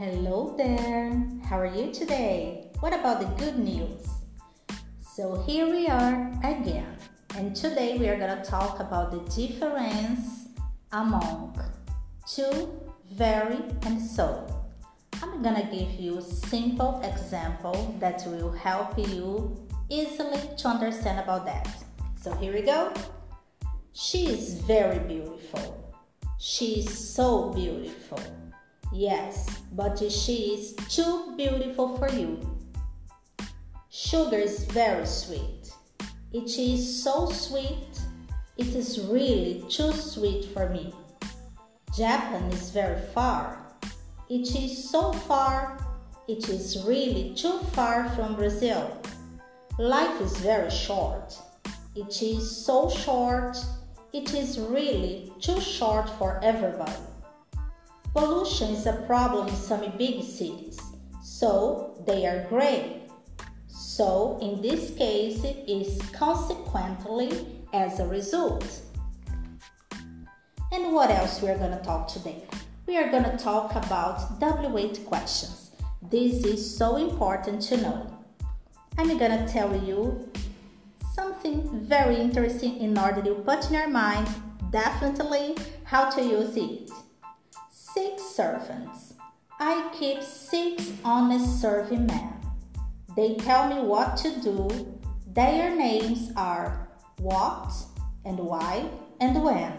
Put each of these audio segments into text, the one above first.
Hello there. How are you today? What about the good news? So here we are again. And today we are going to talk about the difference among to, very, and so. I'm going to give you a simple example that will help you easily to understand about that. So here we go. She is very beautiful. She is so beautiful. Yes, but she is too beautiful for you. Sugar is very sweet. It is so sweet. It is really too sweet for me. Japan is very far. It is so far. It is really too far from Brazil. Life is very short. It is so short. It is really too short for everybody. Pollution is a problem in some big cities, so they are gray. So, in this case, it is consequently as a result. And what else we are going to talk today? We are going to talk about Wh- questions. This is so important to know. I'm going to tell you something very interesting in order to put in your mind definitely how to use it. Six servants. I keep six honest serving men. They tell me what to do. Their names are what and why and when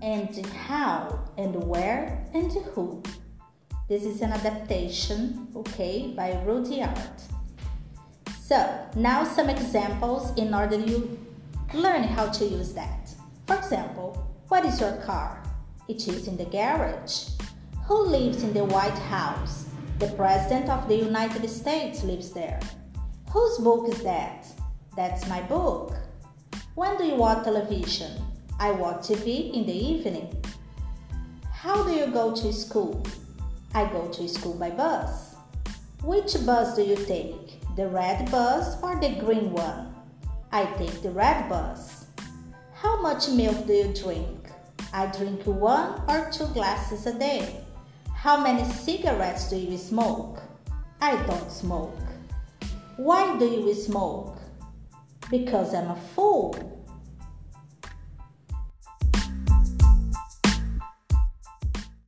and how and where and who. This is an adaptation, okay, by Rudyard. So, now some examples in order you learn how to use that. For example, what is your car? It is in the garage. Who lives in the White House? The President of the United States lives there. Whose book is that? That's my book. When do you watch television? I watch TV in the evening. How do you go to school? I go to school by bus. Which bus do you take? The red bus or the green one? I take the red bus. How much milk do you drink? I drink one or two glasses a day. How many cigarettes do you smoke? I don't smoke. Why do you smoke? Because I'm a fool.